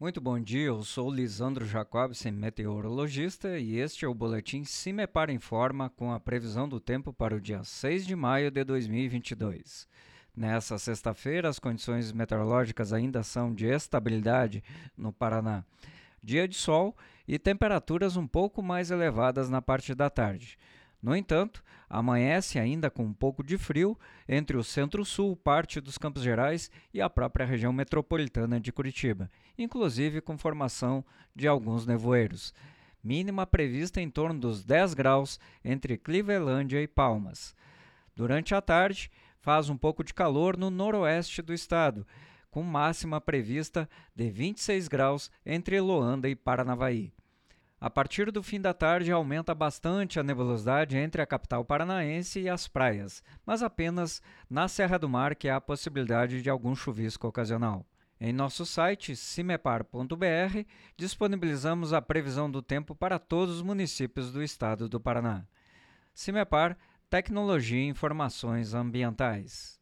Muito bom dia, eu sou Lisandro Jacobsen, meteorologista, e este é o boletim Cimepar Informa com a previsão do tempo para o dia 6 de maio de 2022. Nessa sexta-feira, as condições meteorológicas ainda são de estabilidade no Paraná. Dia de sol e temperaturas um pouco mais elevadas na parte da tarde. No entanto, amanhece ainda com um pouco de frio entre o centro-sul, parte dos Campos Gerais e a própria região metropolitana de Curitiba, inclusive com formação de alguns nevoeiros. Mínima prevista em torno dos 10 graus entre Clevelândia e Palmas. Durante a tarde, faz um pouco de calor no noroeste do estado, com máxima prevista de 26 graus entre Loanda e Paranavaí. A partir do fim da tarde aumenta bastante a nebulosidade entre a capital paranaense e as praias, mas apenas na Serra do Mar que há a possibilidade de algum chuvisco ocasional. Em nosso site cimepar.br disponibilizamos a previsão do tempo para todos os municípios do estado do Paraná. Cimepar, tecnologia e informações ambientais.